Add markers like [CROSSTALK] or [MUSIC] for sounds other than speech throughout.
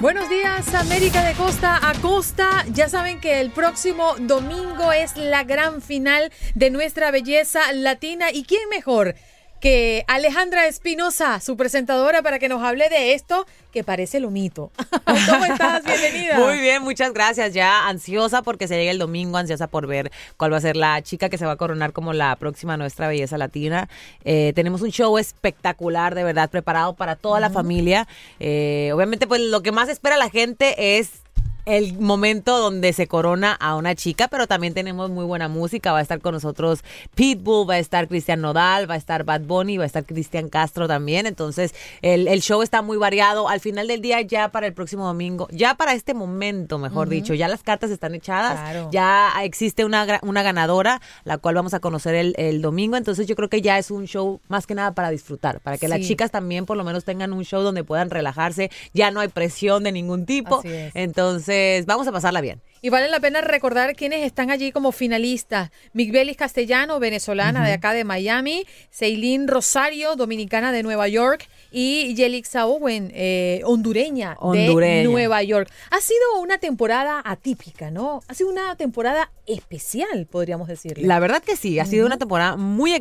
Buenos días, América de costa a costa. Ya saben que el próximo domingo es la gran final de nuestra belleza latina. ¿Y quién mejor que Alejandra Espinosa, su presentadora, para que nos hable de esto que parece lo mito. [LAUGHS] ¿Cómo estás? Bienvenida. Muy bien, muchas gracias. Ya ansiosa porque se llega el domingo, ansiosa por ver cuál va a ser la chica que se va a coronar como la próxima nuestra belleza latina. Eh, tenemos un show espectacular, de verdad, preparado para toda la familia. Eh, obviamente, pues lo que más espera la gente es el momento donde se corona a una chica, pero también tenemos muy buena música. Va a estar con nosotros Pitbull, va a estar Cristian Nodal, va a estar Bad Bunny, va a estar Cristian Castro también. Entonces, el, el, show está muy variado. Al final del día, ya para el próximo domingo, ya para este momento, mejor dicho, ya las cartas están echadas, ya existe una, una ganadora, la cual vamos a conocer el, el, domingo. Entonces, yo creo que ya es un show más que nada para disfrutar, para que las chicas también por lo menos tengan un show donde puedan relajarse. Ya no hay presión de ningún tipo. Entonces, vamos a pasarla bien. Y vale la pena recordar quiénes están allí como finalistas. Migbelis Castellano, venezolana de acá de Miami, Ceilín Rosario, dominicana de Nueva York, y Yelixa Owen, eh, hondureña, de Nueva York. Ha sido una temporada atípica, ¿no? Ha sido una temporada especial, podríamos decirle. La verdad que sí, ha sido una temporada muy eh,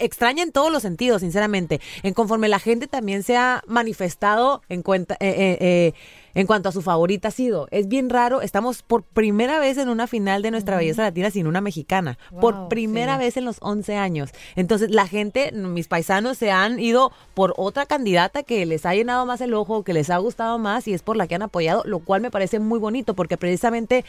extraña en todos los sentidos, sinceramente. En conforme la gente también se ha manifestado en cuenta... Eh, en cuanto a su favorita ha sido. Es bien raro, estamos por primera vez en una final de nuestra belleza latina sin una mexicana. por primera vez en los 11 años. Entonces, la gente, mis paisanos, se han ido por otra candidata que les ha llenado más el ojo, que les ha gustado más y es por la que han apoyado, lo cual me parece muy bonito porque precisamente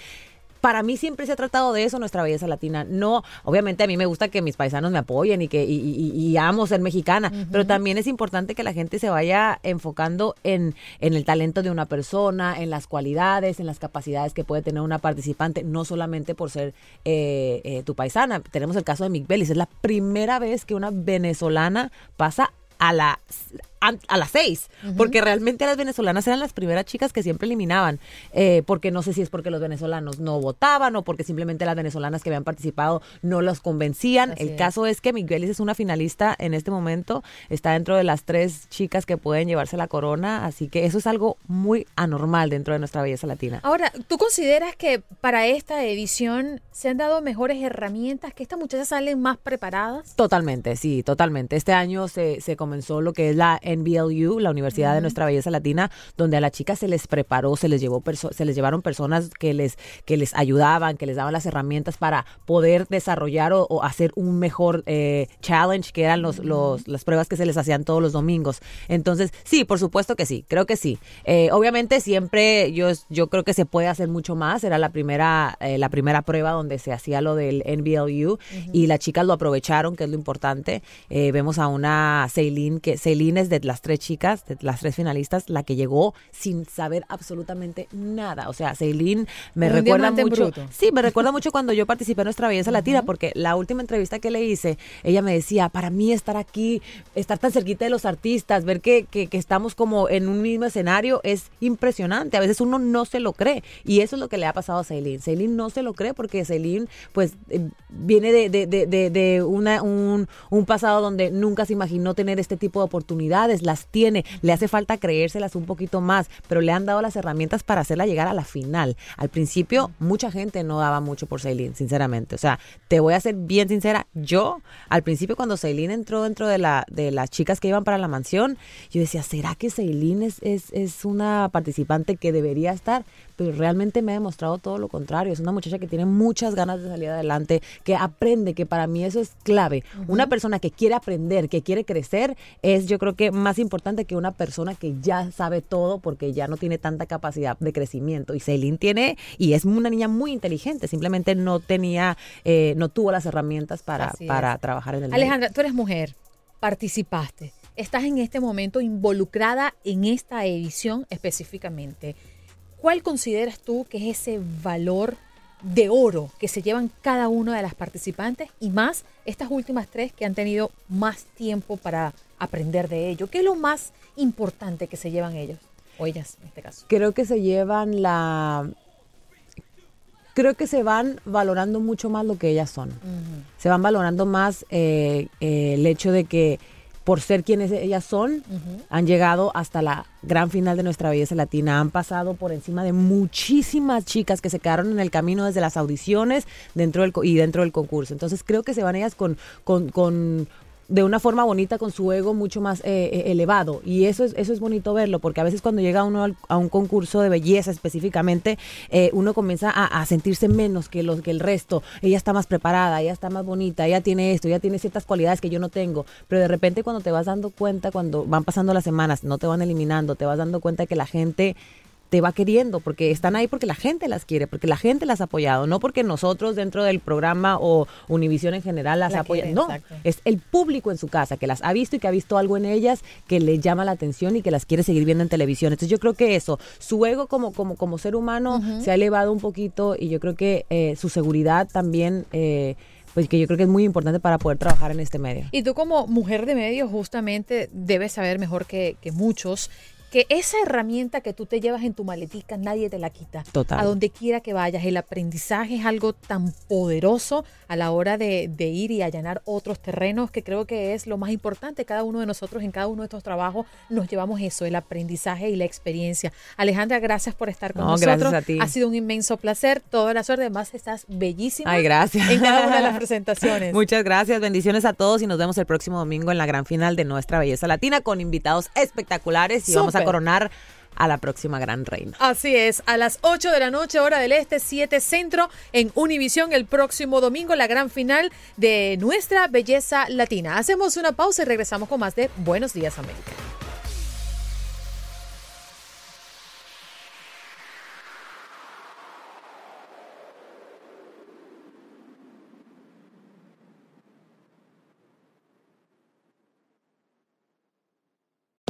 para mí siempre se ha tratado de eso nuestra belleza latina. No, obviamente a mí me gusta que mis paisanos me apoyen y que y, amo ser mexicana, pero también es importante que la gente se vaya enfocando en, en el talento de una persona, en las cualidades, en las capacidades que puede tener una participante, no solamente por ser eh, eh, tu paisana. Tenemos el caso de Mick Bellis, es la primera vez que una venezolana pasa a la a, las seis, porque realmente las venezolanas eran las primeras chicas que siempre eliminaban, eh, porque no sé si es porque los venezolanos no votaban o porque simplemente las venezolanas que habían participado no los convencían. El caso es que Miguelis es una finalista en este momento, está dentro de las tres chicas que pueden llevarse la corona, así que eso es algo muy anormal dentro de nuestra belleza latina. Ahora, ¿tú consideras que para esta edición se han dado mejores herramientas, que estas muchachas salen más preparadas? Totalmente, sí, totalmente. Este año se, se comenzó lo que es la NBLU, la Universidad de Nuestra Belleza Latina, donde a las chicas se les preparó, se les llevó se les llevaron personas que les que les ayudaban, que les daban las herramientas para poder desarrollar o, hacer un mejor eh, challenge, que eran los, los, las pruebas que se les hacían todos los domingos. Entonces, sí, por supuesto que sí, creo que sí. Eh, obviamente siempre yo, yo creo que se puede hacer mucho más. Era la primera, eh, la primera prueba donde se hacía lo del NBLU y las chicas lo aprovecharon, que es lo importante. vemos a una Celine, que Celine es de de las tres chicas, de las tres finalistas, la que llegó sin saber absolutamente nada. O sea, Celine me Un recuerda mucho. bruto. Sí, me recuerda mucho cuando yo participé en Nuestra Belleza Latina, porque la última entrevista que le hice, ella me decía, para mí estar aquí, estar tan cerquita de los artistas, ver que, que, que estamos como en un mismo escenario es impresionante. A veces uno no se lo cree. Y eso es lo que le ha pasado a Celine. Celine no se lo cree porque Celine, pues, eh, viene de, de, de, de- de una, un, un pasado donde nunca se imaginó tener este tipo de oportunidades. Las tiene. Le hace falta creérselas un poquito más, pero le han dado las herramientas para hacerla llegar a la final. Al principio, mucha gente no daba mucho por Celine, sinceramente. O sea, te voy a ser bien sincera. Yo, al principio, cuando Celine entró dentro de, la, de las chicas que iban para la mansión, yo decía, ¿será que Celine es, es, es una participante que debería estar? Pero realmente me ha demostrado todo lo contrario. Es una muchacha que tiene muchas ganas de salir adelante, que aprende, que para mí eso es clave. Una persona que quiere aprender, que quiere crecer, es yo creo que más importante que una persona que ya sabe todo porque ya no tiene tanta capacidad de crecimiento. Y Celine tiene, y es una niña muy inteligente, simplemente no tenía, eh, no tuvo las herramientas para, para trabajar en el medio. Alejandra, tú eres mujer, participaste, estás en este momento involucrada en esta edición específicamente. ¿Cuál consideras tú que es ese valor de oro que se llevan cada una de las participantes y más estas últimas tres que han tenido más tiempo para aprender de ello? ¿Qué es lo más importante que se llevan ellos o ellas en este caso? creo que se llevan la creo que se van valorando mucho más lo que ellas son se van valorando más eh, eh, el hecho de que por ser quienes ellas son han llegado hasta la gran final de nuestra belleza latina. Han pasado por encima de muchísimas chicas que se quedaron en el camino desde las audiciones dentro del y dentro del concurso. Entonces creo que se van ellas con con, con de una forma bonita con su ego mucho más eh, eh, elevado. Y eso es eso es bonito verlo porque a veces cuando llega uno al- a un concurso de belleza específicamente eh, uno comienza a, a sentirse menos que los que el resto. Ella está más preparada ella está más bonita ella tiene esto ella tiene ciertas cualidades que yo no tengo. Pero de repente cuando te vas dando cuenta cuando van pasando las semanas no te van eliminando te vas dando cuenta que la gente te va queriendo, porque están ahí porque la gente las quiere, porque la gente las ha apoyado, no porque nosotros dentro del programa o Univisión en general las La apoyan. No, exacto. es el público en su casa que las ha visto y que ha visto algo en ellas que le llama la atención y que las quiere seguir viendo en televisión. Entonces yo creo que eso, su ego como, como, como ser humano se ha elevado un poquito y yo creo que eh, su seguridad también, eh, pues que yo creo que es muy importante para poder trabajar en este medio. Y tú como mujer de medios justamente debes saber mejor que, que muchos que esa herramienta que tú te llevas en tu maletica nadie te la quita. Total. A donde quiera que vayas. El aprendizaje es algo tan poderoso a la hora de, de ir y allanar otros terrenos que creo que es lo más importante. Cada uno de nosotros en cada uno de estos trabajos nos llevamos eso, el aprendizaje y la experiencia. Alejandra, gracias por estar con No, nosotros. gracias a ti. Ha sido un inmenso placer. Toda la suerte. Además, estás bellísima. Ay, gracias. En cada una de las [LAUGHS] presentaciones. Muchas gracias, bendiciones a todos y nos vemos el próximo domingo en la gran final de Nuestra Belleza Latina con invitados espectaculares y vamos a Coronar a la próxima gran reina. Así es, a las 8 de la noche, hora del este, 7 centro, en Univisión el próximo domingo, la gran final de nuestra belleza latina. Hacemos una pausa y regresamos con más de Buenos Días América.